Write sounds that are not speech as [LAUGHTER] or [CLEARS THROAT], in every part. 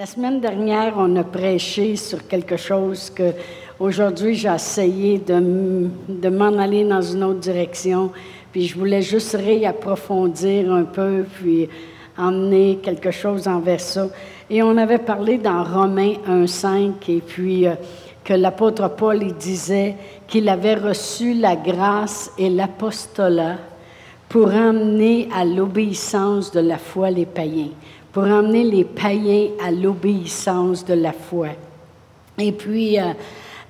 La semaine dernière, on a prêché sur quelque chose que aujourd'hui j'ai essayé de, m'en aller dans une autre direction. Puis je voulais juste réapprofondir un peu, puis emmener quelque chose envers ça. Et on avait parlé dans Romains 1.5, et puis euh, que l'apôtre Paul disait qu'il avait reçu la grâce et l'apostolat pour emmener à l'obéissance de la foi les païens pour emmener les païens à l'obéissance de la foi. Et puis, euh,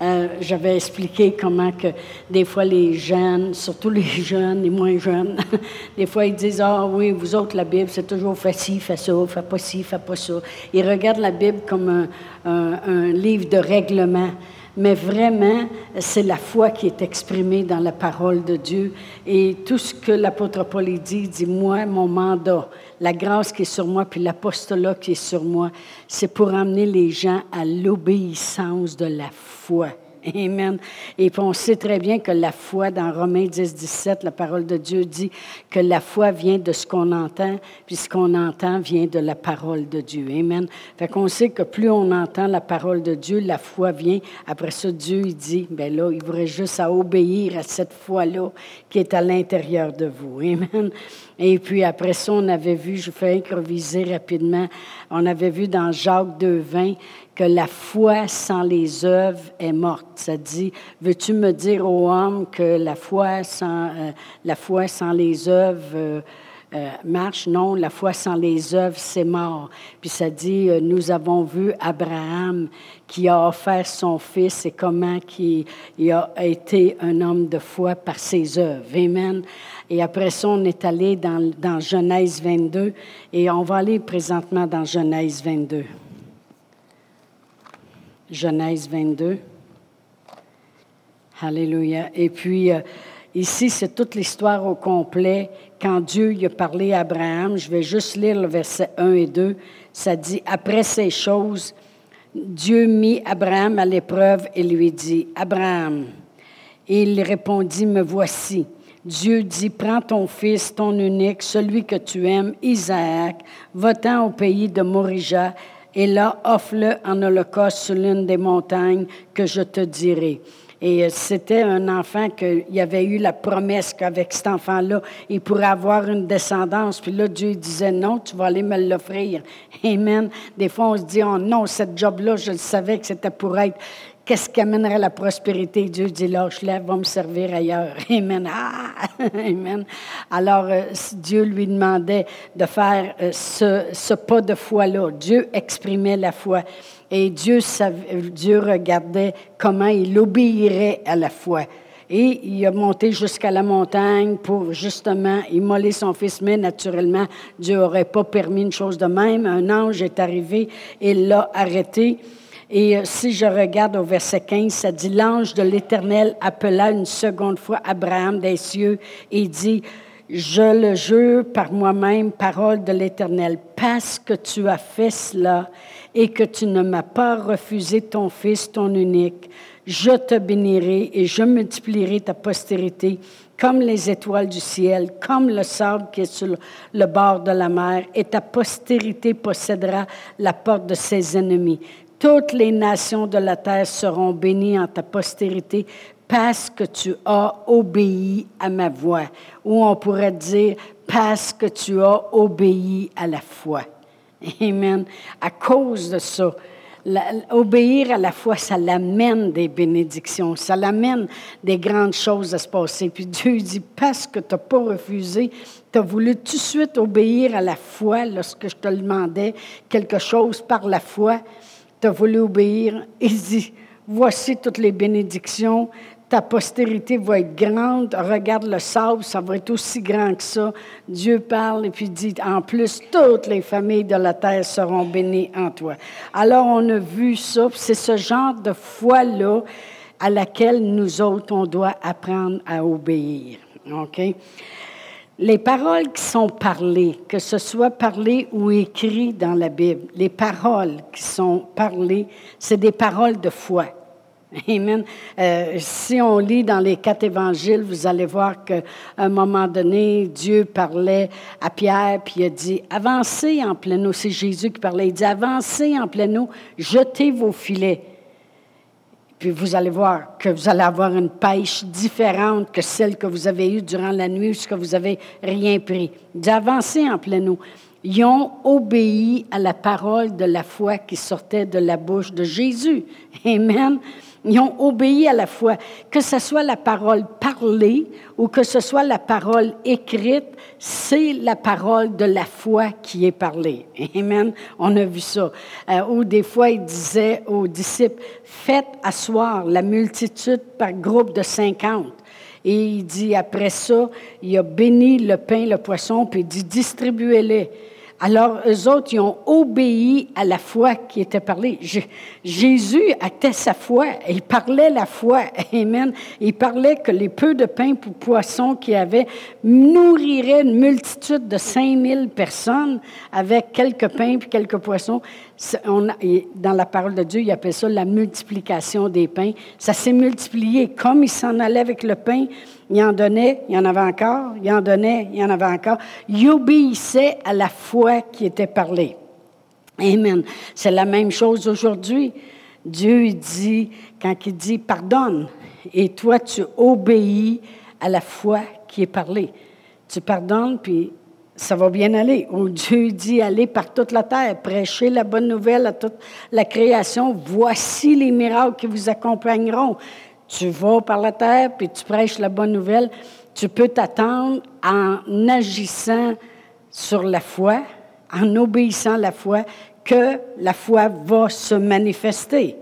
euh, j'avais expliqué comment que des fois les jeunes, surtout les [LAUGHS] jeunes, les moins jeunes, [LAUGHS] des fois ils disent Ah oui, vous autres, la Bible, c'est toujours fais ci, fais ça, fais pas ci, fais pas ça. Ils regardent la Bible comme un livre de règlement mais vraiment, c'est la foi qui est exprimée dans la parole de Dieu. Et tout ce que l'apôtre Paul dit, dit, moi, mon mandat, la grâce qui est sur moi, puis l'apostolat qui est sur moi, c'est pour amener les gens à l'obéissance de la foi. Amen. Et puis on sait très bien que la foi, dans Romains 10, 17, la parole de Dieu dit que la foi vient de ce qu'on entend, puis ce qu'on entend vient de la parole de Dieu. Amen. Fait qu'on sait que plus on entend la parole de Dieu, la foi vient. Après ça, Dieu, il dit, ben là, il voudrait juste à obéir à cette foi-là qui est à l'intérieur de vous. Amen. Et puis après ça, on avait vu, je fais improviser rapidement, on avait vu dans Jacques 2.20 que la foi sans les œuvres est morte. Ça dit, veux-tu me dire, ô homme, que la foi sans, euh, la foi sans les œuvres euh, euh, marche? Non, la foi sans les œuvres, c'est mort. Puis ça dit, nous avons vu Abraham qui a offert son fils et comment qui, il a été un homme de foi par ses œuvres. Amen. Et après ça, on est allé dans, Genèse 22 et on va aller présentement dans Genèse 22. Genèse 22. Alléluia. Et puis, euh, ici, c'est toute l'histoire au complet. Quand Dieu a parlé à Abraham, je vais juste lire le verset 1 et 2. Ça dit, après ces choses, Dieu mit Abraham à l'épreuve et lui dit, Abraham. Et il répondit, me voici. Dieu dit, prends ton fils, ton unique, celui que tu aimes, Isaac, va-t'en au pays de Morija et là, offre-le en holocauste sur l'une des montagnes que je te dirai. Et euh, c'était un enfant qu'il y avait eu la promesse qu'avec cet enfant-là, il pourrait avoir une descendance. Puis là, Dieu disait, non, tu vas aller me l'offrir. Amen. Des fois, on se dit, oh non, cette job-là, je le savais que c'était pour être Qu'est-ce qui amènerait la prospérité? Dieu dit, lâche-la, va me servir ailleurs. [LAUGHS] Amen. Ah! [LAUGHS] Amen. Alors, euh, Dieu lui demandait de faire euh, ce, pas de foi-là. Dieu exprimait la foi. Et Dieu, Dieu regardait comment il obéirait à la foi. Et il a monté jusqu'à la montagne pour justement immoler son fils, mais naturellement, Dieu n'aurait pas permis une chose de même. Un ange est arrivé et l'a arrêté. Et euh, si je regarde au verset 15, ça dit, l'ange de l'Éternel appela une seconde fois Abraham des cieux et dit, je le jure par moi-même, parole de l'Éternel, parce que tu as fait cela et que tu ne m'as pas refusé ton fils, ton unique, je te bénirai et je multiplierai ta postérité comme les étoiles du ciel, comme le sable qui est sur le bord de la mer, et ta postérité possédera la porte de ses ennemis. Toutes les nations de la terre seront bénies en ta postérité parce que tu as obéi à ma voix. Ou on pourrait dire parce que tu as obéi à la foi. Amen. À cause de ça, obéir à la foi, ça l'amène des bénédictions, ça l'amène des grandes choses à se passer. Puis Dieu dit, parce que tu n'as pas refusé, tu as voulu tout de suite obéir à la foi lorsque je te demandais quelque chose par la foi tu as voulu obéir. Il dit, voici toutes les bénédictions, ta postérité va être grande. Regarde le sable, ça va être aussi grand que ça. Dieu parle et puis dit, en plus, toutes les familles de la terre seront bénies en toi. Alors, on a vu ça. C'est ce genre de foi-là à laquelle nous autres, on doit apprendre à obéir. Les paroles qui sont parlées, que ce soit parlées ou écrites dans la Bible, les paroles qui sont parlées, c'est des paroles de foi. Amen. Euh, si on lit dans les quatre évangiles, vous allez voir qu'à un moment donné, Dieu parlait à Pierre, puis il a dit, avancez en plein eau. C'est Jésus qui parlait. Il dit, avancez en plein eau, jetez vos filets. Puis vous allez voir que vous allez avoir une pêche différente que celle que vous avez eue durant la nuit, que vous avez rien pris. Avancez en plein eau. Ils ont obéi à la parole de la foi qui sortait de la bouche de Jésus. Amen. Ils ont obéi à la foi, que ce soit la parole parlée ou que ce soit la parole écrite, c'est la parole de la foi qui est parlée. Amen. On a vu ça. Euh, ou des fois, il disait aux disciples, faites asseoir la multitude par groupe de cinquante. Et il dit, après ça, il a béni le pain, le poisson, puis il dit, distribuez-les. Alors, eux autres, ils ont obéi à la foi qui était parlée. Jésus actait sa foi. Il parlait la foi. [LAUGHS] Amen. Il parlait que les peu de pain pour poissons qu'il avait nourriraient une multitude de 5000 personnes avec quelques pains et quelques poissons. On dans la parole de Dieu, il appelle ça la multiplication des pains. Ça s'est multiplié. Comme il s'en allait avec le pain, il en donnait, il en avait encore, il en donnait, il en avait encore. Il obéissait à la foi qui était parlée. Amen. C'est la même chose aujourd'hui. Dieu il dit, quand il dit pardonne, et toi tu obéis à la foi qui est parlée. Tu pardonnes, puis ça va bien aller. Dieu dit, allez par toute la terre, prêchez la bonne nouvelle à toute la création. Voici les miracles qui vous accompagneront. Tu vas par la terre, puis tu prêches la bonne nouvelle. Tu peux t'attendre en agissant sur la foi, en obéissant à la foi, que la foi va se manifester.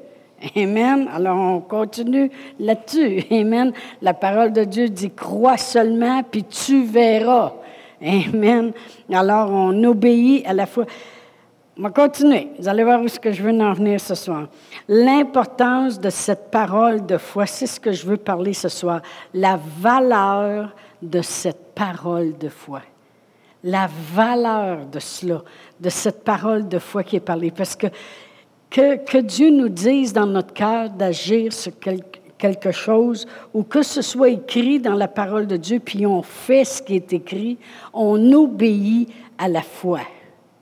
Amen. Alors on continue là-dessus. Amen. La parole de Dieu dit, crois seulement, puis tu verras. Amen. Alors, on obéit à la foi. On va continuer. Vous allez voir où je veux en venir ce soir. L'importance de cette parole de foi, c'est ce que je veux parler ce soir. La valeur de cette parole de foi. La valeur de cela, de cette parole de foi qui est parlée. Parce que que, que Dieu nous dise dans notre cœur d'agir sur quelque quelque chose, ou que ce soit écrit dans la parole de Dieu, puis on fait ce qui est écrit, on obéit à la foi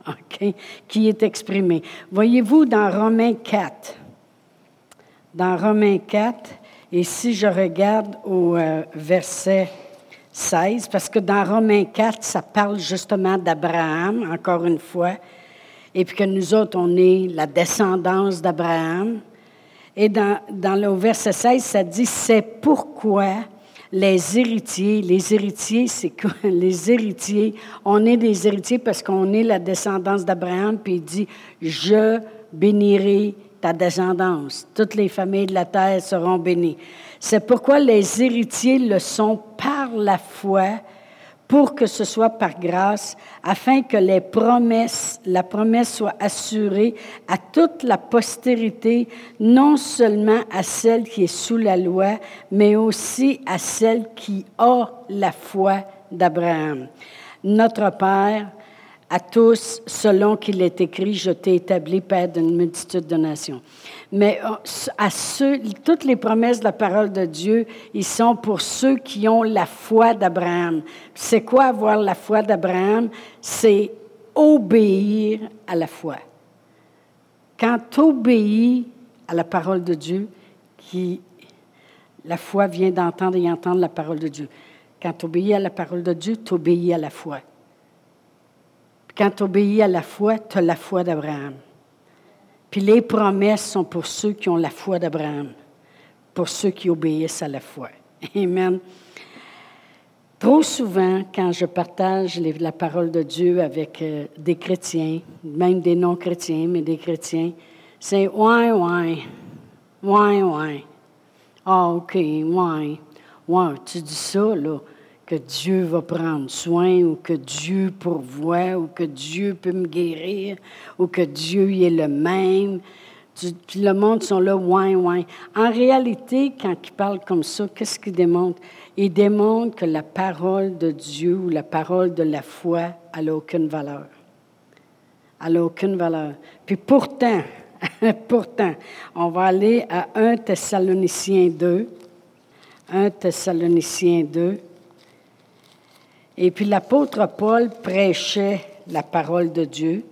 [LAUGHS] qui est exprimée. Voyez-vous dans Romains 4, dans Romains 4, et si je regarde au euh, verset 16, parce que dans Romains 4, ça parle justement d'Abraham, encore une fois, et puis que nous autres, on est la descendance d'Abraham. Et dans, le verset 16, ça dit, c'est pourquoi les héritiers, les héritiers, c'est quoi? [LAUGHS] Les héritiers, on est des héritiers parce qu'on est la descendance d'Abraham, puis il dit, je bénirai ta descendance. Toutes les familles de la terre seront bénies. C'est pourquoi les héritiers le sont par la foi pour que ce soit par grâce, afin que les promesses, la promesse soit assurée à toute la postérité, non seulement à celle qui est sous la loi, mais aussi à celle qui a la foi d'Abraham. Notre Père, à tous, selon qu'il est écrit, je t'ai établi Père d'une multitude de nations. Mais euh, à ceux, toutes les promesses de la parole de Dieu, ils sont pour ceux qui ont la foi d'Abraham. C'est quoi avoir la foi d'Abraham? C'est obéir à la foi. Quand tu obéis à la parole de Dieu, qui, la foi vient d'entendre et entendre la parole de Dieu. Quand tu obéis à la parole de Dieu, tu obéis à la foi. Quand tu obéis à la foi, tu as la foi d'Abraham. Puis les promesses sont pour ceux qui ont la foi d'Abraham, pour ceux qui obéissent à la foi. Amen. Trop souvent, quand je partage la parole de Dieu avec euh, des chrétiens, même des non-chrétiens, mais des chrétiens, c'est ouais, ouais, ouais, ouais. Ah, OK, ouais. Ouais, tu dis ça, là que Dieu va prendre soin ou que Dieu pourvoit ou que Dieu peut me guérir ou que Dieu y est le même. Puis le monde sont là, ouin, ouin. En réalité, quand ils parlent comme ça, qu'est-ce qu'ils démontrent? Ils démontrent que la parole de Dieu ou la parole de la foi, n'a aucune valeur. Elle n'a aucune valeur. Puis pourtant, [LAUGHS] Pourtant, on va aller à 1 Thessaloniciens 2. 1 Thessaloniciens 2. Et puis l'apôtre Paul prêchait la parole de Dieu,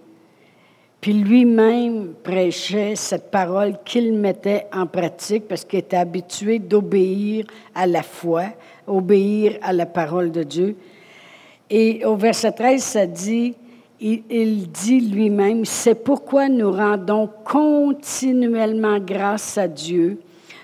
puis lui-même prêchait cette parole qu'il mettait en pratique parce qu'il était habitué d'obéir à la foi, obéir à la parole de Dieu. Et au verset 13, ça dit, il, dit lui-même, c'est pourquoi nous rendons continuellement grâce à Dieu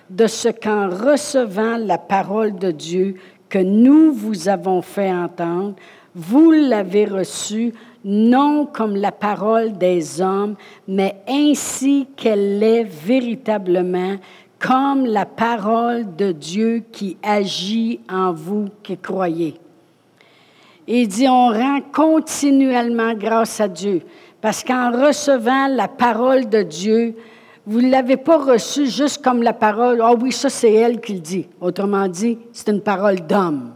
de ce qu'en recevant la parole de Dieu que nous vous avons fait entendre, vous l'avez reçue non comme la parole des hommes, mais ainsi qu'elle est véritablement, comme la parole de Dieu qui agit en vous qui croyez. Il dit, on rend continuellement grâce à Dieu, parce qu'en recevant la parole de Dieu, vous ne l'avez pas reçue juste comme la parole, ah oui, ça c'est elle qui le dit. Autrement dit, c'est une parole d'homme.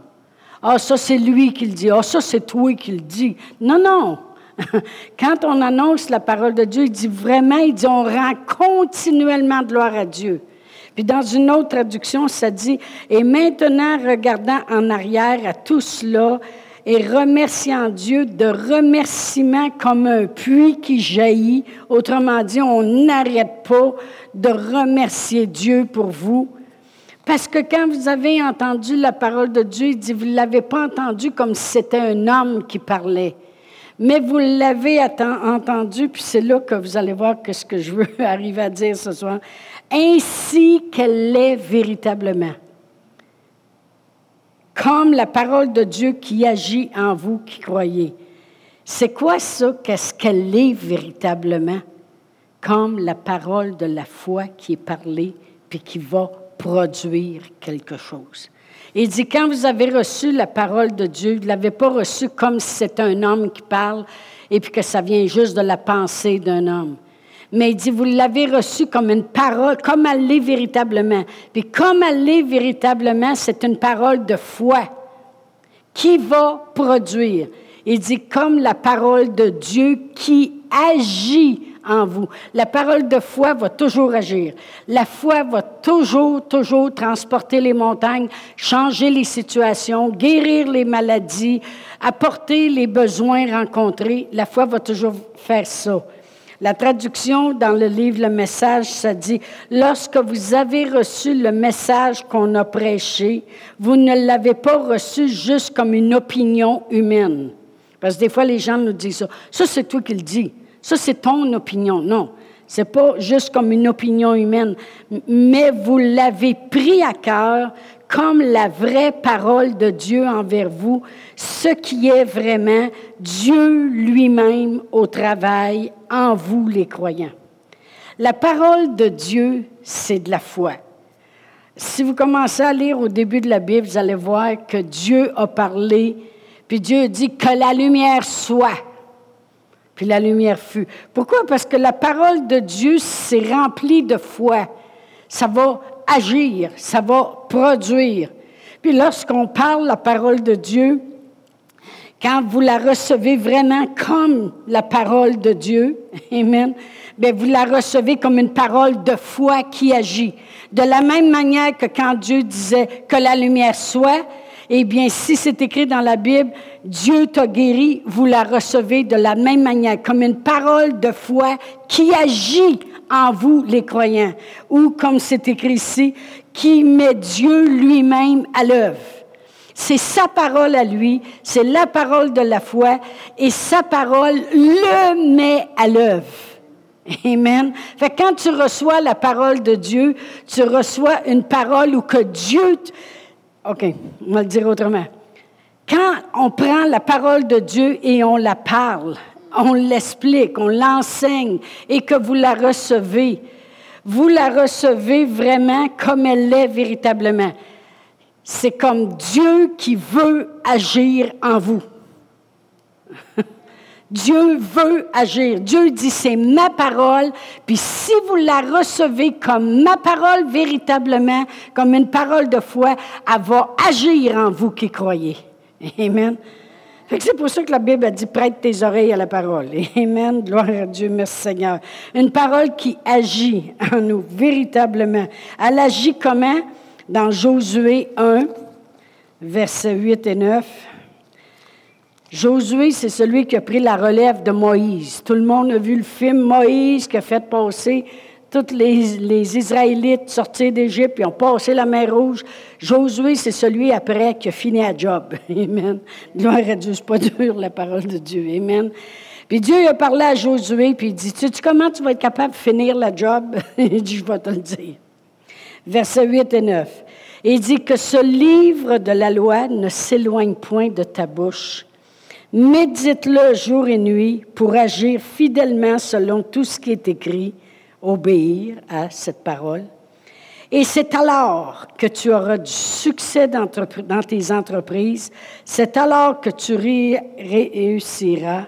Ah, ça c'est lui qui le dit. Ah, ça c'est toi qui le dit. Non, non. [LAUGHS] Quand on annonce la parole de Dieu, il dit vraiment, il dit, on rend continuellement gloire à Dieu. Puis dans une autre traduction, ça dit, et maintenant, regardant en arrière à tout cela, et remerciant Dieu de remerciements comme un puits qui jaillit. Autrement dit, on n'arrête pas de remercier Dieu pour vous. Parce que quand vous avez entendu la parole de Dieu, il dit, vous ne l'avez pas entendu comme si c'était un homme qui parlait. Mais vous l'avez entendu, puis c'est là que vous allez voir que ce que je veux [LAUGHS] arriver à dire ce soir, ainsi qu'elle l'est véritablement comme la parole de Dieu qui agit en vous qui croyez. C'est quoi ça? Qu'est-ce qu'elle est véritablement? Comme la parole de la foi qui est parlée puis qui va produire quelque chose. Il dit, quand vous avez reçu la parole de Dieu, vous ne l'avez pas reçue comme si c'était un homme qui parle et puis que ça vient juste de la pensée d'un homme mais il dit, vous l'avez reçu comme une parole, comme elle l'est véritablement. Puis comme elle l'est véritablement, c'est une parole de foi qui va produire. Il dit, comme la parole de Dieu qui agit en vous. La parole de foi va toujours agir. La foi va toujours, toujours transporter les montagnes, changer les situations, guérir les maladies, apporter les besoins rencontrés. La foi va toujours faire ça. La traduction dans le livre Le Message, ça dit, lorsque vous avez reçu le message qu'on a prêché, vous ne l'avez pas reçu juste comme une opinion humaine. Parce que des fois, les gens nous disent ça. Ça, c'est toi qui le dis. Ça, c'est ton opinion. Non. C'est pas juste comme une opinion humaine, mais vous l'avez pris à cœur comme la vraie parole de Dieu envers vous, ce qui est vraiment Dieu lui-même au travail en vous les croyants. La parole de Dieu, c'est de la foi. Si vous commencez à lire au début de la Bible, vous allez voir que Dieu a parlé, puis Dieu dit que la lumière soit. Puis la lumière fut. Pourquoi? Parce que la parole de Dieu s'est remplie de foi. Ça va agir, ça va produire. Puis lorsqu'on parle la parole de Dieu, quand vous la recevez vraiment comme la parole de Dieu, [LAUGHS] Amen, bien, vous la recevez comme une parole de foi qui agit. De la même manière que quand Dieu disait que la lumière soit, eh bien, si c'est écrit dans la Bible, Dieu t'a guéri, vous la recevez de la même manière, comme une parole de foi qui agit en vous, les croyants. Ou, comme c'est écrit ici, qui met Dieu lui-même à l'œuvre. C'est sa parole à lui, c'est la parole de la foi, et sa parole le met à l'œuvre. Amen. Fait quand tu reçois la parole de Dieu, tu reçois une parole où que Dieu, OK, on va le dire autrement. Quand on prend la parole de Dieu et on la parle, on l'explique, on l'enseigne et que vous la recevez, vous la recevez vraiment comme elle l'est véritablement. C'est comme Dieu qui veut agir en vous. [LAUGHS] Dieu veut agir. Dieu dit, c'est ma parole. Puis si vous la recevez comme ma parole véritablement, comme une parole de foi, elle va agir en vous qui croyez. Amen. C'est pour ça que la Bible a dit prête tes oreilles à la parole. [LAUGHS] Amen. Gloire à Dieu. Merci Seigneur. Une parole qui agit en nous véritablement. Elle agit comment? Dans Josué 1, versets 8 et 9. Josué, c'est celui qui a pris la relève de Moïse. Tout le monde a vu le film Moïse qui a fait passer tous les, Israélites sortir d'Égypte, et ont passé la mer Rouge. Josué, c'est celui après qui a fini à job. [LAUGHS] Amen. Gloire à Dieu, c'est pas dur la parole de Dieu. Amen. Puis Dieu a parlé à Josué, puis il dit, tu sais comment tu vas être capable de finir la job? [LAUGHS] il dit, je vais te le dire. Versets 8 et 9. Il dit que ce livre de la loi ne s'éloigne point de ta bouche. Médite-le jour et nuit pour agir fidèlement selon tout ce qui est écrit obéir à cette parole. Et c'est alors que tu auras du succès dans tes entreprises, c'est alors que tu réussiras.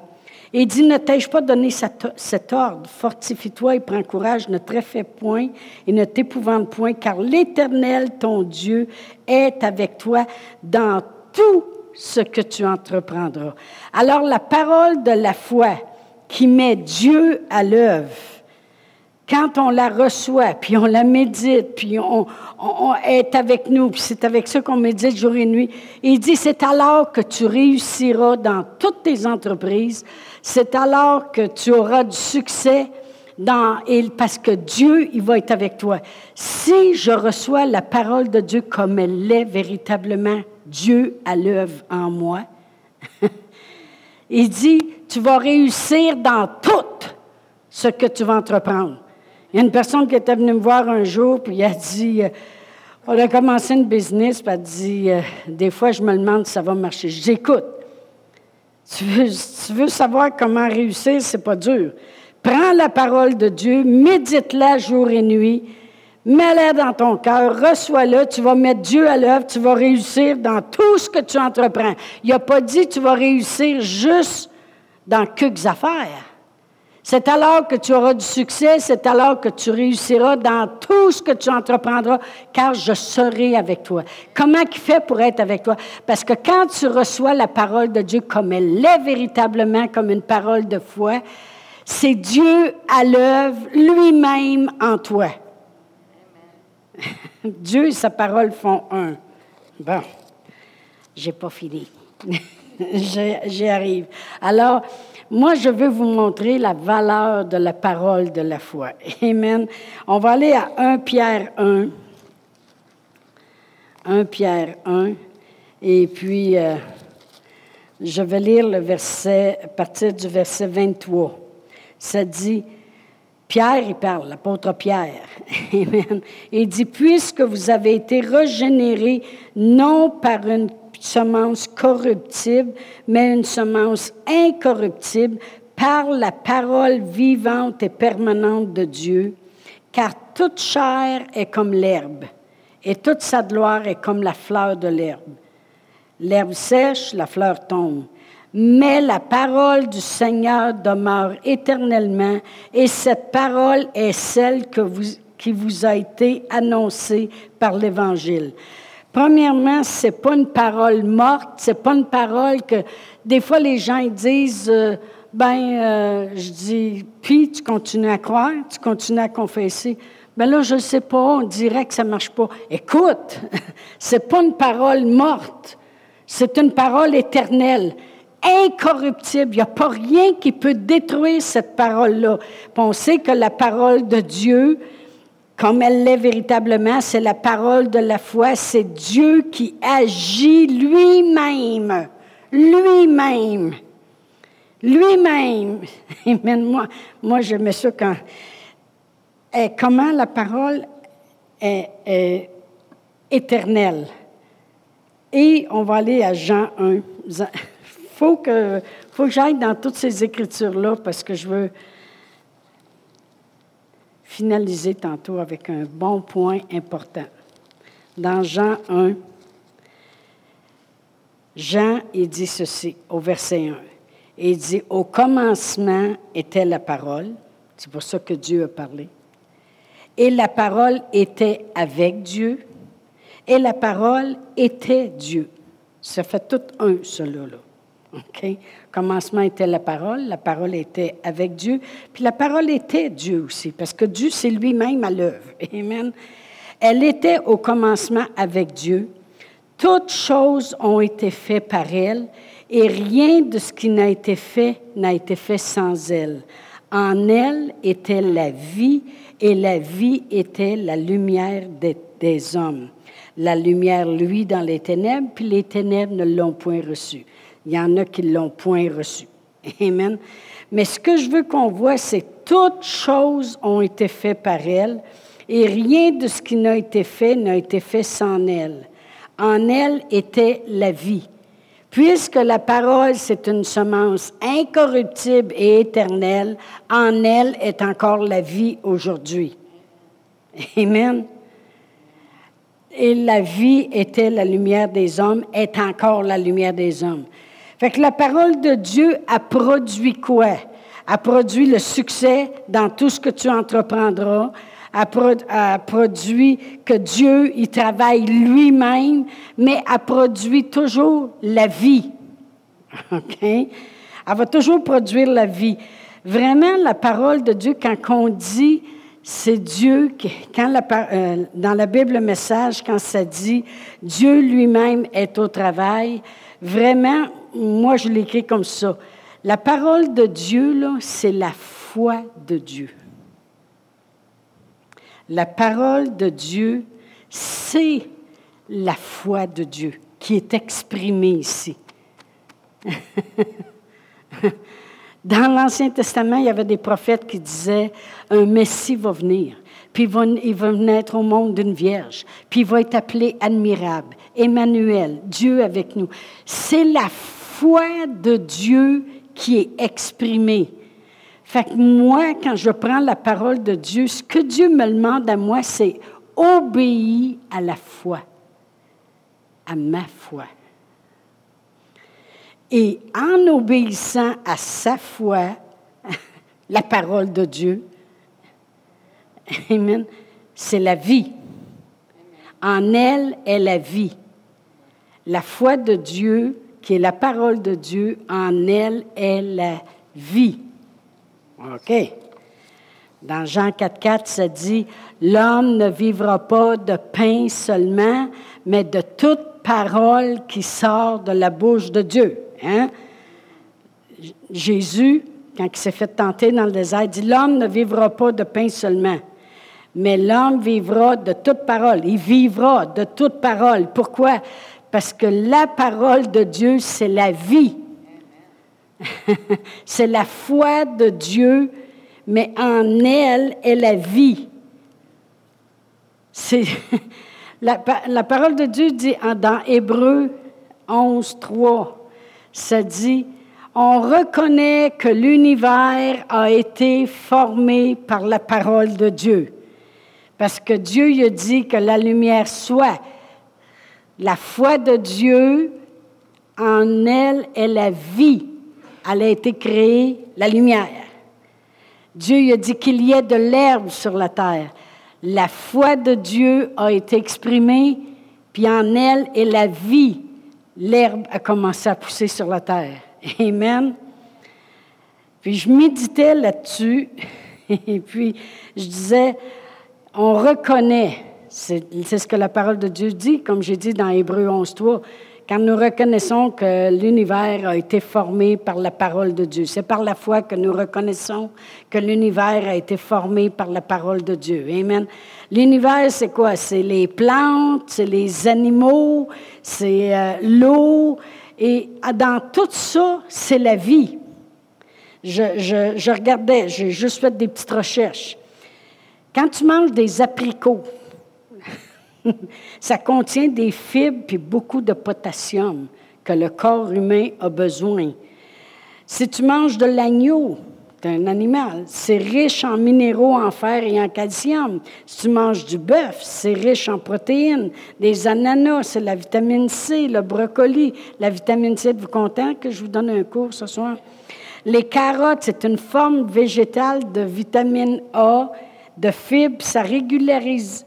Et dit, ne t'ai-je pas donné cet ordre, fortifie-toi et prends courage, ne te fais point et ne t'épouvante point, car l'Éternel, ton Dieu, est avec toi dans tout ce que tu entreprendras. Alors la parole de la foi qui met Dieu à l'œuvre, quand on la reçoit, puis on la médite, puis on, est avec nous, puis c'est avec ça qu'on médite jour et nuit, il dit, c'est alors que tu réussiras dans toutes tes entreprises, c'est alors que tu auras du succès dans, parce que Dieu, il va être avec toi. Si je reçois la parole de Dieu comme elle l'est véritablement, Dieu à l'œuvre en moi, [LAUGHS] il dit, tu vas réussir dans tout ce que tu vas entreprendre. Il y a une personne qui était venue me voir un jour, puis elle a dit, euh, on a commencé une business, puis elle a dit, euh, des fois, je me demande si ça va marcher. Je dis, écoute, tu veux, savoir comment réussir, c'est pas dur. Prends la parole de Dieu, médite-la jour et nuit, mets-la dans ton cœur, reçois-la, tu vas mettre Dieu à l'œuvre, tu vas réussir dans tout ce que tu entreprends. Il n'a pas dit tu vas réussir juste dans quelques affaires. C'est alors que tu auras du succès, c'est alors que tu réussiras dans tout ce que tu entreprendras, car je serai avec toi. Comment il fait pour être avec toi? Parce que quand tu reçois la parole de Dieu comme elle est véritablement, comme une parole de foi, c'est Dieu à l'œuvre lui-même en toi. [LAUGHS] Dieu et sa parole font un. Bon, j'ai pas fini. [LAUGHS] J'y arrive. Alors, moi, je veux vous montrer la valeur de la parole de la foi. [LAUGHS] Amen. On va aller à 1 Pierre 1. 1 Pierre 1. Et puis, euh, je vais lire le verset, à partir du verset 23. Ça dit, Pierre, il parle, l'apôtre Pierre. [LAUGHS] Amen. Il dit, puisque vous avez été régénérés non par une semence corruptible, mais une semence incorruptible par la parole vivante et permanente de Dieu, car toute chair est comme l'herbe, et toute sa gloire est comme la fleur de l'herbe. L'herbe sèche, la fleur tombe, mais la parole du Seigneur demeure éternellement, et cette parole est celle que qui vous a été annoncée par l'Évangile. Premièrement, c'est pas une parole morte, c'est pas une parole que des fois les gens disent euh, ben euh, je dis puis tu continues à croire, tu continues à confesser. Ben là je sais pas, on dirait que ça marche pas. Écoute, [LAUGHS] c'est pas une parole morte. C'est une parole éternelle, incorruptible. Il n'y a pas rien qui peut détruire cette parole-là. On sait que la parole de Dieu, comme elle l'est véritablement, c'est la parole de la foi, c'est Dieu qui agit lui-même, lui-même, lui-même. [LAUGHS] moi, moi j'aimais ça quand... Et comment la parole est, éternelle? Et on va aller à Jean 1. Il [LAUGHS] faut que, faut que j'aille dans toutes ces écritures-là parce que je veux finaliser tantôt avec un bon point important. Dans Jean 1, Jean, il dit ceci au verset 1. Il dit, au commencement était la parole, c'est pour ça que Dieu a parlé, et la parole était avec Dieu, et la parole était Dieu. Ça fait tout un, cela. Là. OK? Commencement était la parole, la parole était avec Dieu, puis la parole était Dieu aussi, parce que Dieu, c'est lui-même à l'œuvre. [LAUGHS] Amen. Elle était au commencement avec Dieu. Toutes choses ont été faites par elle, et rien de ce qui n'a été fait n'a été fait sans elle. En elle était la vie, et la vie était la lumière des, des hommes. La lumière, lui, dans les ténèbres, puis les ténèbres ne l'ont point reçue. Il y en a qui ne l'ont point reçu. Amen. Mais ce que je veux qu'on voit, c'est toutes choses ont été faites par elle et rien de ce qui n'a été fait n'a été fait sans elle. En elle était la vie. Puisque la parole, c'est une semence incorruptible et éternelle, en elle est encore la vie aujourd'hui. Amen. Et la vie était la lumière des hommes, est encore la lumière des hommes. Fait que la parole de Dieu a produit quoi? A produit le succès dans tout ce que tu entreprendras, a, produit que Dieu y travaille lui-même, mais a produit toujours la vie. [LAUGHS] OK? Elle va toujours produire la vie. Vraiment, la parole de Dieu, quand on dit, c'est Dieu qui, quand la, euh, dans la Bible, le message, quand ça dit Dieu lui-même est au travail, vraiment, moi, je l'écris comme ça. La parole de Dieu, c'est la foi de Dieu. La parole de Dieu, c'est la foi de Dieu qui est exprimée ici. [LAUGHS] Dans l'Ancien Testament, il y avait des prophètes qui disaient, un Messie va venir, puis il va, naître au monde d'une vierge, puis il va être appelé admirable, Emmanuel, Dieu avec nous. C'est la de Dieu qui est exprimée. Fait que moi, quand je prends la parole de Dieu, ce que Dieu me demande à moi, c'est obéir à la foi, à ma foi. Et en obéissant à sa foi, [LAUGHS] la parole de Dieu, Amen, c'est la vie. En elle est la vie. La foi de Dieu qui est la parole de Dieu, en elle est la vie. OK. Dans Jean 4, 4, ça dit, L'homme ne vivra pas de pain seulement, mais de toute parole qui sort de la bouche de Dieu. Hein? Jésus, quand il s'est fait tenter dans le désert, dit, L'homme ne vivra pas de pain seulement, mais l'homme vivra de toute parole. Il vivra de toute parole. Pourquoi? Parce que la parole de Dieu, c'est la vie. [LAUGHS] c'est la foi de Dieu, mais en elle est la vie. [LAUGHS] La, parole de Dieu dit dans Hébreu 11, 3, ça dit, on reconnaît que l'univers a été formé par la parole de Dieu. Parce que Dieu a dit que la lumière soit. La foi de Dieu, en elle est la vie. Elle a été créée, la lumière. Dieu a dit qu'il y ait de l'herbe sur la terre. La foi de Dieu a été exprimée, puis en elle est la vie. L'herbe a commencé à pousser sur la terre. Amen. Puis je méditais là-dessus, [LAUGHS] et puis je disais, on reconnaît c'est ce que la parole de Dieu dit, comme j'ai dit dans Hébreu 11.3, quand nous reconnaissons que l'univers a été formé par la parole de Dieu. C'est par la foi que nous reconnaissons que l'univers a été formé par la parole de Dieu. Amen. L'univers, c'est quoi? C'est les plantes, c'est les animaux, c'est euh, l'eau. Et dans tout ça, c'est la vie. Je, je, je regardais, j'ai juste fait des petites recherches. Quand tu manges des apricots, [LAUGHS] ça contient des fibres puis beaucoup de potassium que le corps humain a besoin. Si tu manges de l'agneau, c'est un animal, c'est riche en minéraux, en fer et en calcium. Si tu manges du bœuf, c'est riche en protéines. Des ananas, c'est la vitamine C, le brocoli. La vitamine C, êtes-vous content que je vous donne un cours ce soir? Les carottes, c'est une forme végétale de vitamine A de fibres, ça régularise,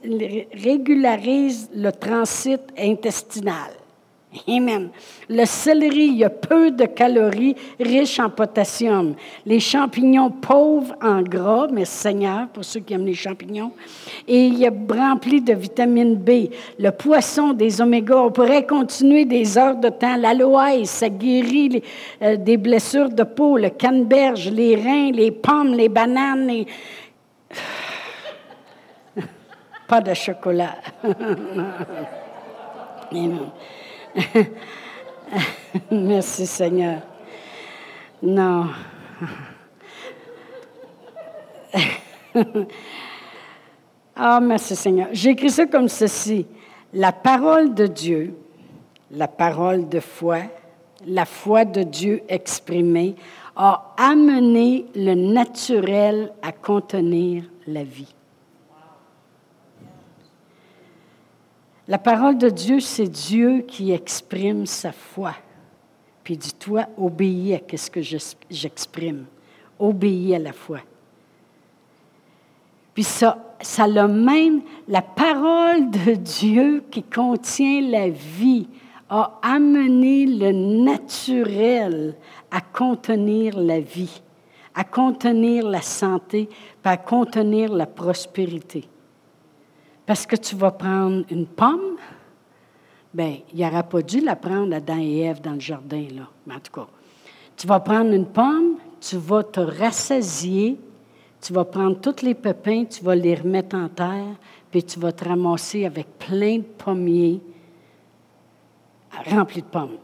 régularise le transit intestinal. Amen. Le céleri, il y a peu de calories, riche en potassium. Les champignons, pauvres en gras, mais Seigneur, pour ceux qui aiment les champignons. Et il est rempli de vitamine B. Le poisson, des oméga, on pourrait continuer des heures de temps. L'aloès, ça guérit euh, des blessures de peau. Le canneberge, les reins, les pommes, les bananes. Pas de chocolat. [LAUGHS] [LAUGHS] Merci Seigneur. Non. [LAUGHS] Ah, merci Seigneur. J'ai écrit ça comme ceci. La parole de Dieu, la parole de foi, la foi de Dieu exprimée, a amené le naturel à contenir la vie. La parole de Dieu, c'est Dieu qui exprime sa foi. Puis dis toi, obéis à ce que j'exprime. Obéis à la foi. Puis ça, ça a même, la parole de Dieu qui contient la vie a amené le naturel à contenir la vie, à contenir la santé, à contenir la prospérité. Parce que tu vas prendre une pomme, bien, il n'aurait pas dû la prendre Adam et Ève dans le jardin, là. Mais en tout cas, tu vas prendre une pomme, tu vas te rassasier, tu vas prendre tous les pépins, tu vas les remettre en terre, puis tu vas te ramasser avec plein de pommiers remplis de pommes.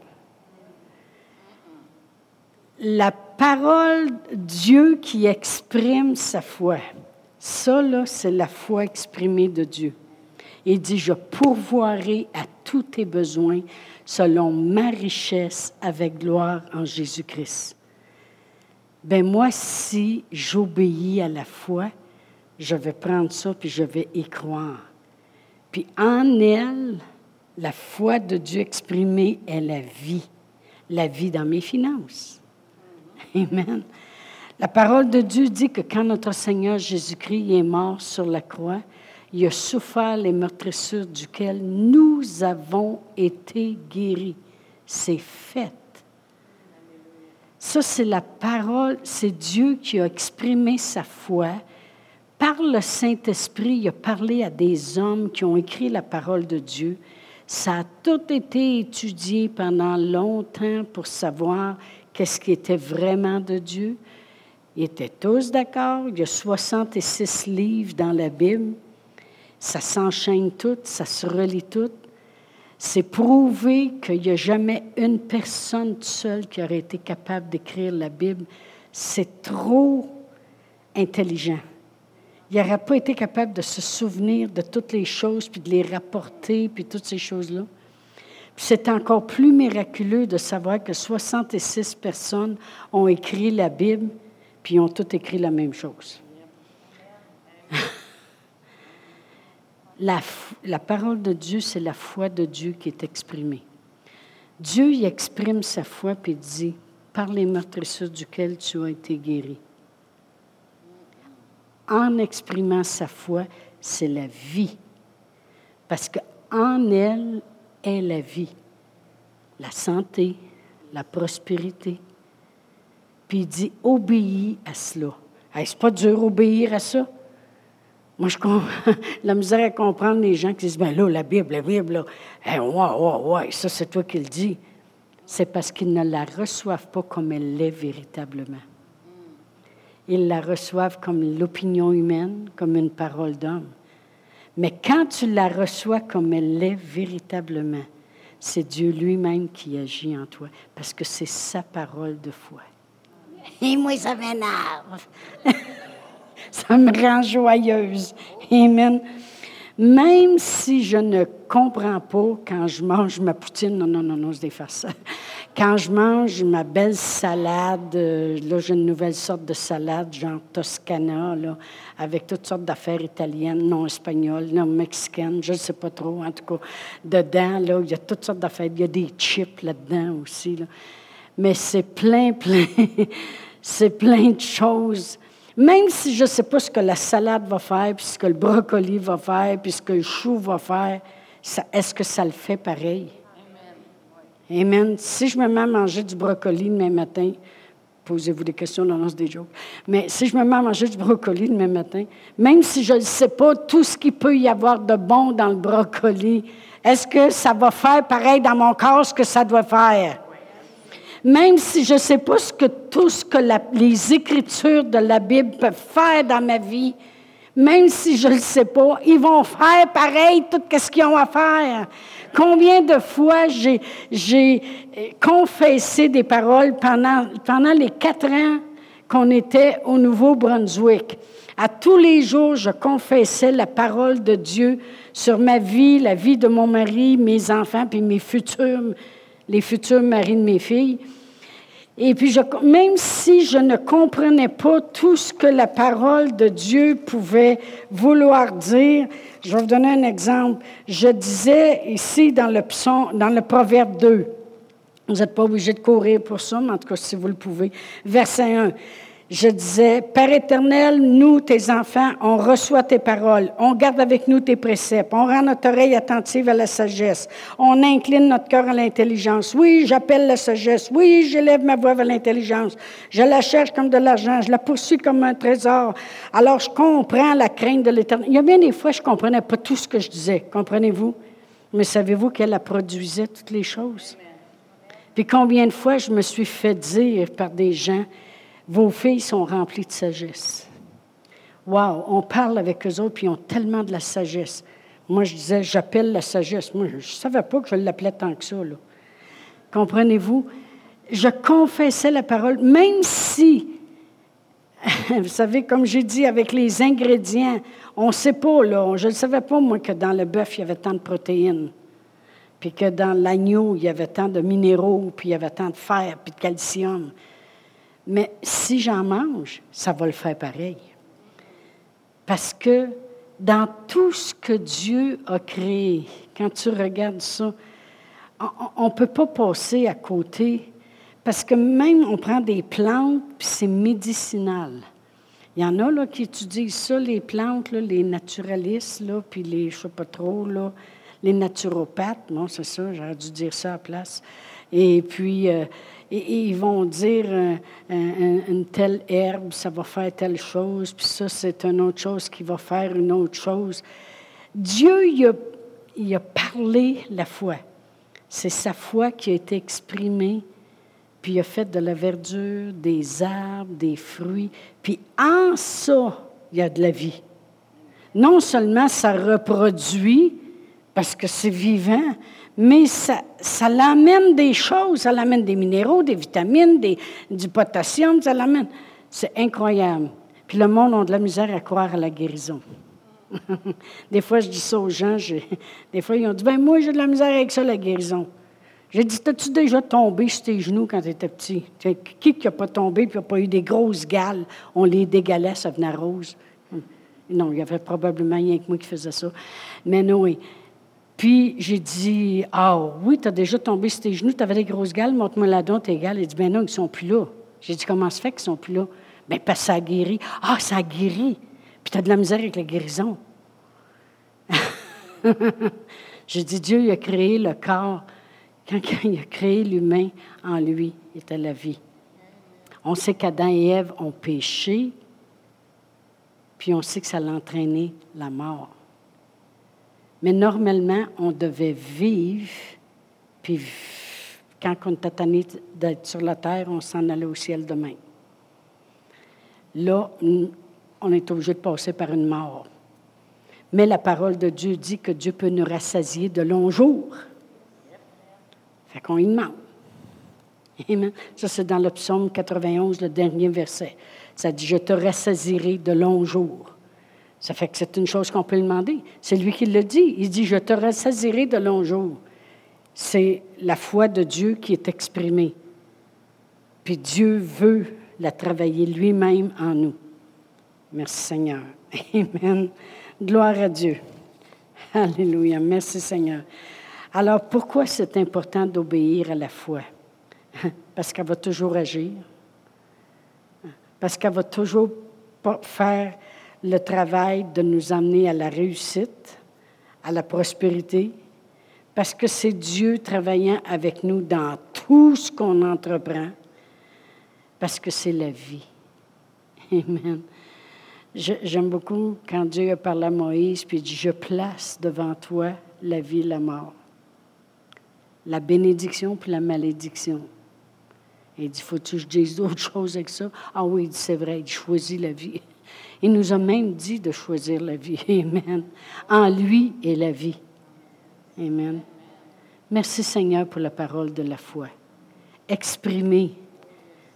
La parole Dieu qui exprime sa foi. Ça, là, c'est la foi exprimée de Dieu. Il dit, je pourvoirai à tous tes besoins selon ma richesse avec gloire en Jésus-Christ. Ben moi, si j'obéis à la foi, je vais prendre ça puis je vais y croire. Puis en elle, la foi de Dieu exprimée est la vie, la vie dans mes finances. Amen. La parole de Dieu dit que quand notre Seigneur Jésus-Christ est mort sur la croix, il a souffert les meurtrissures duquel nous avons été guéris. C'est fait. Ça, c'est la parole, c'est Dieu qui a exprimé sa foi. Par le Saint-Esprit, il a parlé à des hommes qui ont écrit la parole de Dieu. Ça a tout été étudié pendant longtemps pour savoir qu'est-ce qui était vraiment de Dieu. Ils étaient tous d'accord. Il y a 66 livres dans la Bible. Ça s'enchaîne tout, ça se relie tout. C'est prouvé qu'il n'y a jamais une personne seule qui aurait été capable d'écrire la Bible. C'est trop intelligent. Il n'aurait pas été capable de se souvenir de toutes les choses, puis de les rapporter, puis toutes ces choses-là. C'est encore plus miraculeux de savoir que 66 personnes ont écrit la Bible puis ils ont tous écrit la même chose. [LAUGHS] la, parole de Dieu, c'est la foi de Dieu qui est exprimée. Dieu y exprime sa foi puis dit par les meurtrissures duquel tu as été guéri. En exprimant sa foi, c'est la vie. Parce qu'en elle est la vie, la santé, la prospérité, puis il dit obéis à cela. Hey, c'est pas dur obéir à ça? Moi, je [LAUGHS] la misère à comprendre les gens qui disent ben là, la Bible, la Bible, là. Hey, ouais, ouais, ouais, ça, c'est toi qui le dis. C'est parce qu'ils ne la reçoivent pas comme elle l'est véritablement. Ils la reçoivent comme l'opinion humaine, comme une parole d'homme. Mais quand tu la reçois comme elle l'est véritablement, c'est Dieu lui-même qui agit en toi, parce que c'est sa parole de foi. Et moi, ça m'énerve. [LAUGHS] ça me rend joyeuse. Amen. Même si je ne comprends pas quand je mange ma poutine, non, non, non, non, je défaire ça. Quand je mange ma belle salade, euh, là, j'ai une nouvelle sorte de salade, genre Toscana, là, avec toutes sortes d'affaires italiennes, non espagnoles, non mexicaines, je ne sais pas trop, en tout cas. Dedans, là, il y a toutes sortes d'affaires. Il y a des chips là-dedans aussi, mais c'est plein, [LAUGHS] plein, c'est plein de choses. Même si je ne sais pas ce que la salade va faire, puis ce que le brocoli va faire, puis ce que le chou va faire, est-ce que ça le fait pareil? Amen. Si je me mets à manger du brocoli demain matin, posez-vous des questions, non, non, des jokes. Mais si je me mets à manger du brocoli demain matin, même si je ne sais pas tout ce qu'il peut y avoir de bon dans le brocoli, est-ce que ça va faire pareil dans mon corps ce que ça doit faire? Même si je ne sais pas ce que, tout ce que les Écritures de la Bible peuvent faire dans ma vie, même si je ne le sais pas, ils vont faire pareil tout ce qu'ils ont à faire. Combien de fois j'ai, confessé des paroles pendant, pendant les quatre ans qu'on était au Nouveau-Brunswick. À tous les jours, je confessais la parole de Dieu sur ma vie, la vie de mon mari, mes enfants, puis mes futurs, les futurs maris de mes filles. Et puis, je, même si je ne comprenais pas tout ce que la parole de Dieu pouvait vouloir dire, je vais vous donner un exemple. Je disais ici dans le, dans le Proverbe 2, vous n'êtes pas obligé de courir pour ça, mais en tout cas, si vous le pouvez. Verset 1 je disais, Père éternel, nous, tes enfants, on reçoit tes paroles, on garde avec nous tes préceptes, on rend notre oreille attentive à la sagesse, on incline notre cœur à l'intelligence. Oui, j'appelle la sagesse, oui, j'élève ma voix vers l'intelligence, je la cherche comme de l'argent, je la poursuis comme un trésor. Alors je comprends la crainte de l'éternel. Il y a bien des fois, je ne comprenais pas tout ce que je disais, comprenez-vous? Mais savez-vous qu'elle a produisait toutes les choses? Puis combien de fois je me suis fait dire par des gens, vos filles sont remplies de sagesse. Wow, on parle avec eux autres, puis ils ont tellement de la sagesse. Moi, je disais, j'appelle la sagesse. Moi, je ne savais pas que je l'appelais tant que ça. Comprenez-vous? Je confessais la parole, même si, [LAUGHS] vous savez, comme j'ai dit, avec les ingrédients, on ne sait pas, là, je ne savais pas, moi, que dans le bœuf, il y avait tant de protéines, puis que dans l'agneau, il y avait tant de minéraux, puis il y avait tant de fer, puis de calcium. Mais si j'en mange, ça va le faire pareil. Parce que dans tout ce que Dieu a créé, quand tu regardes ça, on ne peut pas passer à côté. Parce que même on prend des plantes, puis c'est médicinal. Il y en a là, qui étudient ça, les plantes, les naturalistes, là, puis les, je ne sais pas trop, là, les naturopathes. Non, c'est ça, j'aurais dû dire ça à place. Et puis, euh, ils vont dire euh, une telle herbe, ça va faire telle chose, puis ça, c'est une autre chose qui va faire une autre chose. Dieu, il a parlé la foi. C'est sa foi qui a été exprimée, puis il a fait de la verdure, des arbres, des fruits, puis en ça, il y a de la vie. Non seulement ça reproduit, parce que c'est vivant, mais ça, ça l'amène des choses, ça l'amène des minéraux, des vitamines, du potassium, ça l'amène. C'est incroyable. Puis le monde a de la misère à croire à la guérison. [LAUGHS] des fois, je dis ça aux gens, des fois, ils ont dit, ben moi, j'ai de la misère avec ça, la guérison. J'ai dit, t'as-tu déjà tombé sur tes genoux quand tu étais petit? Qui qui n'a pas tombé puis n'a pas eu des grosses gales? On les dégalait, ça venait rose. Non, il y avait probablement rien que moi qui faisais ça. Mais non, oui. Puis j'ai dit Ah oui, tu as déjà tombé sur tes genoux, tu avais des grosses gales, montre-moi la dent, tes gales. Il dit Ben non, ils sont plus là. J'ai dit Comment ça fait qu'ils sont plus là? Ben parce que ça a guéri. Ah, ça a guéri. Puis tu as de la misère avec la guérison. [LAUGHS] j'ai dit Dieu, il a créé le corps. Quand [LAUGHS] il a créé l'humain, en lui était la vie. On sait qu'Adam et Ève ont péché, puis on sait que ça l'a entraîné la mort. Mais normalement, on devait vivre, puis quand on était tanné d'être sur la terre, on s'en allait au ciel demain. Là, on est obligé de passer par une mort. Mais la parole de Dieu dit que Dieu peut nous rassasier de longs jours. Fait qu'on y demande. Amen. Ça, c'est dans le psaume 91, le dernier verset. Ça dit Je te rassasierai de longs jours. Ça fait que c'est une chose qu'on peut demander. C'est lui qui le dit. Il dit, je te rassasierai de longs jours. C'est la foi de Dieu qui est exprimée. Puis Dieu veut la travailler lui-même en nous. Merci Seigneur. [LAUGHS] Amen. Gloire à Dieu. Alléluia. Merci Seigneur. Alors pourquoi c'est important d'obéir à la foi? [LAUGHS] Parce qu'elle va toujours agir. Parce qu'elle va toujours faire le travail de nous amener à la réussite, à la prospérité, parce que c'est Dieu travaillant avec nous dans tout ce qu'on entreprend, parce que c'est la vie. [LAUGHS] Amen. J'aime beaucoup quand Dieu a parlé à Moïse, puis dit, je place devant toi la vie et la mort, la bénédiction puis la malédiction. il dit, faut-tu que je dise d'autres [LAUGHS] choses avec ça? Ah oui, c'est vrai, il choisit la vie. Il nous a même dit de choisir la vie. [LAUGHS] Amen. En lui est la vie. Amen. Merci Seigneur pour la parole de la foi. Exprimée.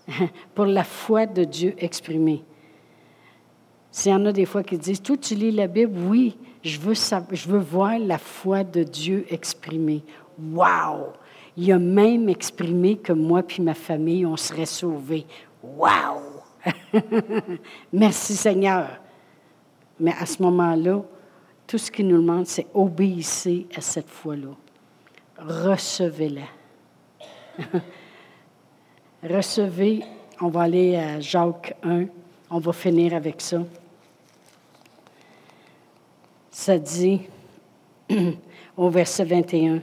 [LAUGHS] Pour la foi de Dieu exprimée. S'il y en a des fois qui disent, toi tu lis la Bible, oui, je veux, voir la foi de Dieu exprimée. Wow! Il a même exprimé que moi puis ma famille, on serait sauvés. Wow! [LAUGHS] Merci Seigneur. Mais à ce moment-là, tout ce qu'il nous demande, c'est obéissez à cette foi-là. Recevez-la. [LAUGHS] Recevez, on va aller à Jacques 1, on va finir avec ça. Ça dit [CLEARS THROAT] au verset 21,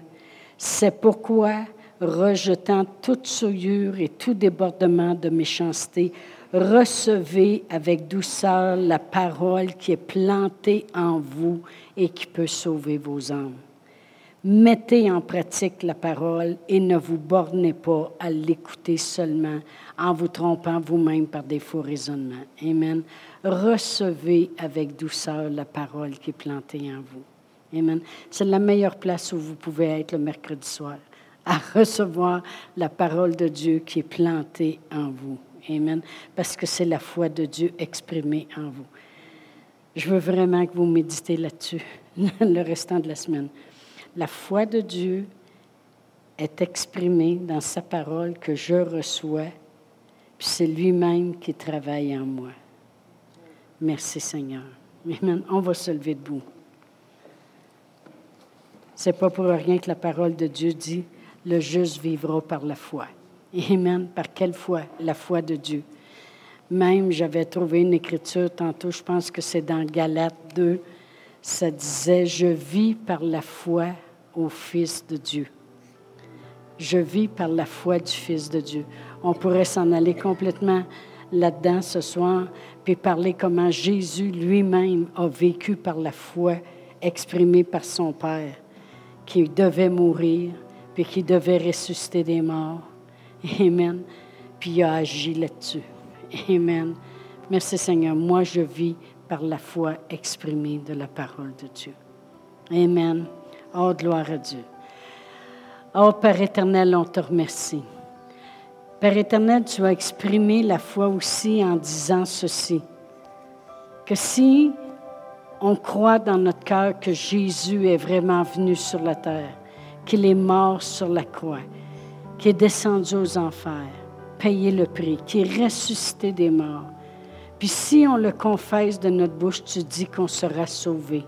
c'est pourquoi, rejetant toute souillure et tout débordement de méchanceté, recevez avec douceur la parole qui est plantée en vous et qui peut sauver vos âmes. Mettez en pratique la parole et ne vous bornez pas à l'écouter seulement en vous trompant vous-même par des faux raisonnements. Amen. Recevez avec douceur la parole qui est plantée en vous. Amen. C'est la meilleure place où vous pouvez être le mercredi soir, à recevoir la parole de Dieu qui est plantée en vous. Amen. Parce que c'est la foi de Dieu exprimée en vous. Je veux vraiment que vous méditez là-dessus [LAUGHS] le restant de la semaine. La foi de Dieu est exprimée dans sa parole que je reçois, puis c'est lui-même qui travaille en moi. Merci Seigneur. Amen. On va se lever debout. C'est pas pour rien que la parole de Dieu dit le juste vivra par la foi. Amen. Par quelle foi? La foi de Dieu. Même, j'avais trouvé une écriture tantôt, je pense que c'est dans Galates 2, ça disait, je vis par la foi au Fils de Dieu. Je vis par la foi du Fils de Dieu. On pourrait s'en aller complètement là-dedans ce soir, puis parler comment Jésus lui-même a vécu par la foi exprimée par son Père, qui devait mourir, puis qui devait ressusciter des morts Amen. Puis il a agi là-dessus. Amen. Merci Seigneur. Moi, je vis par la foi exprimée de la parole de Dieu. Amen. Oh, gloire à Dieu. Oh, Père éternel, on te remercie. Père éternel, tu as exprimé la foi aussi en disant ceci, que si on croit dans notre cœur que Jésus est vraiment venu sur la terre, qu'il est mort sur la croix, qui est descendu aux enfers, payé le prix, qui est ressuscité des morts. Puis si on le confesse de notre bouche, tu dis qu'on sera sauvé.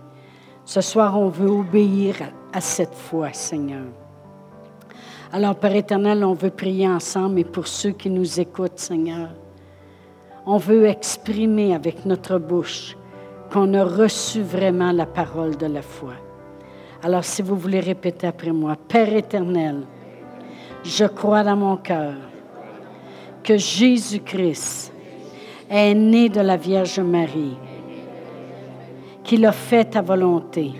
Ce soir, on veut obéir à, cette foi, Seigneur. Alors, Père éternel, on veut prier ensemble et pour ceux qui nous écoutent, Seigneur, on veut exprimer avec notre bouche qu'on a reçu vraiment la parole de la foi. Alors, si vous voulez répéter après moi, Père éternel, je crois dans mon cœur que Jésus-Christ est né de la Vierge Marie, qu'il a fait ta volonté,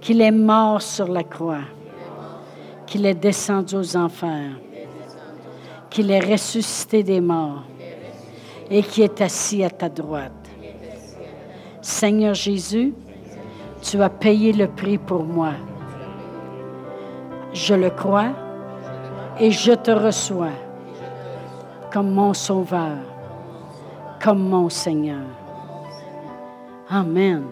qu'il est mort sur la croix, qu'il est descendu aux enfers, qu'il est ressuscité des morts et qui est assis à ta droite. Seigneur Jésus, tu as payé le prix pour moi. Je le crois et je te reçois comme mon Sauveur, comme mon Seigneur. Amen.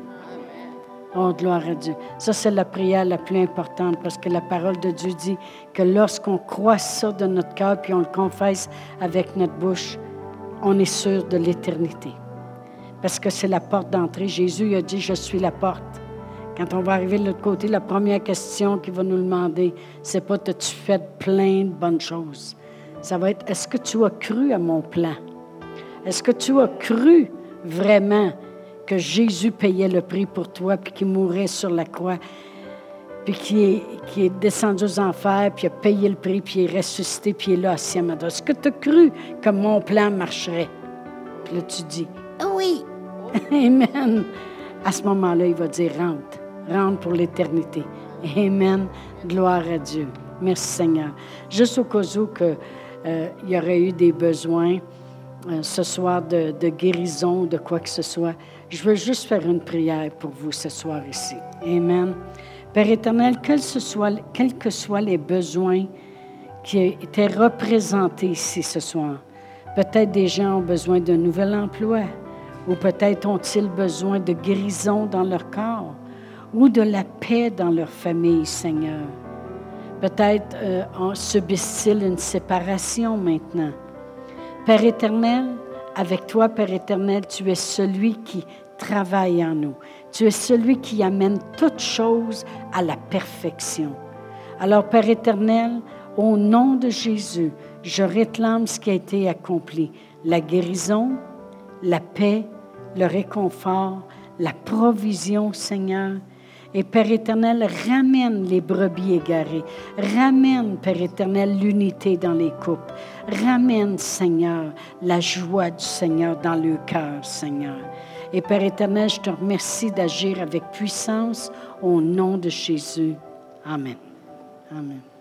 Oh, gloire à Dieu. Ça, c'est la prière la plus importante parce que la parole de Dieu dit que lorsqu'on croit ça de notre cœur puis on le confesse avec notre bouche, on est sûr de l'éternité. Parce que c'est la porte d'entrée. Jésus a dit, je suis la porte. Quand on va arriver de l'autre côté, la première question qu'il va nous demander, c'est pas as-tu fait plein de bonnes choses? Ça va être est-ce que tu as cru à mon plan? Est-ce que tu as cru vraiment que Jésus payait le prix pour toi puis qu'il mourait sur la croix? puis qui est, descendu aux enfers, puis a payé le prix, puis est ressuscité, puis est là à Est-ce que tu as cru que mon plan marcherait? Puis là, tu dis, oui. Amen. À ce moment-là, il va dire, rentre, rentre pour l'éternité. Amen. Gloire à Dieu. Merci Seigneur. Juste au cas où que, euh, il y aurait eu des besoins euh, ce soir de, de guérison, de quoi que ce soit, je veux juste faire une prière pour vous ce soir ici. Amen. Père éternel, quels que soient les besoins qui étaient représentés ici ce soir, peut-être des gens ont besoin d'un nouvel emploi, ou peut-être ont-ils besoin de guérison dans leur corps, ou de la paix dans leur famille, Seigneur. Peut-être euh, subissent-ils une séparation maintenant. Père éternel, avec toi, Père éternel, tu es celui qui travaille en nous. Tu es celui qui amène toutes choses à la perfection. Alors, Père éternel, au nom de Jésus, je réclame ce qui a été accompli. La guérison, la paix, le réconfort, la provision, Seigneur. Et Père éternel, ramène les brebis égarées. Ramène, Père éternel, l'unité dans les couples. Ramène, Seigneur, la joie du Seigneur dans le cœur, Seigneur. Et Père éternel, je te remercie d'agir avec puissance au nom de Jésus. Amen. Amen.